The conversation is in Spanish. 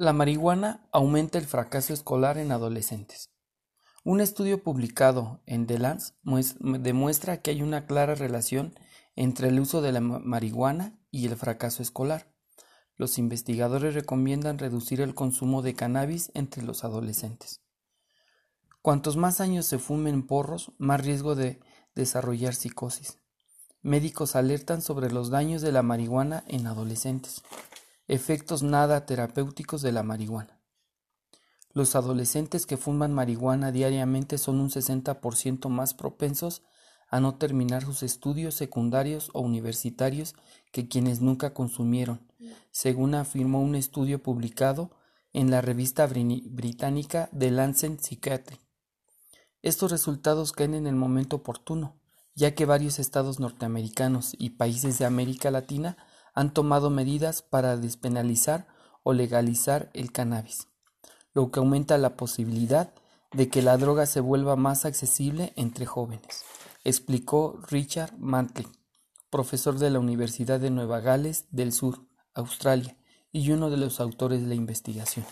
La marihuana aumenta el fracaso escolar en adolescentes. Un estudio publicado en The Lancet demuestra que hay una clara relación entre el uso de la marihuana y el fracaso escolar. Los investigadores recomiendan reducir el consumo de cannabis entre los adolescentes. Cuantos más años se fumen porros, más riesgo de desarrollar psicosis. Médicos alertan sobre los daños de la marihuana en adolescentes. Efectos nada terapéuticos de la marihuana. Los adolescentes que fuman marihuana diariamente son un 60% más propensos a no terminar sus estudios secundarios o universitarios que quienes nunca consumieron, según afirmó un estudio publicado en la revista británica The Lancet Psychiatry. Estos resultados caen en el momento oportuno, ya que varios estados norteamericanos y países de América Latina han tomado medidas para despenalizar o legalizar el cannabis, lo que aumenta la posibilidad de que la droga se vuelva más accesible entre jóvenes, explicó Richard Mantley, profesor de la Universidad de Nueva Gales del Sur, Australia, y uno de los autores de la investigación.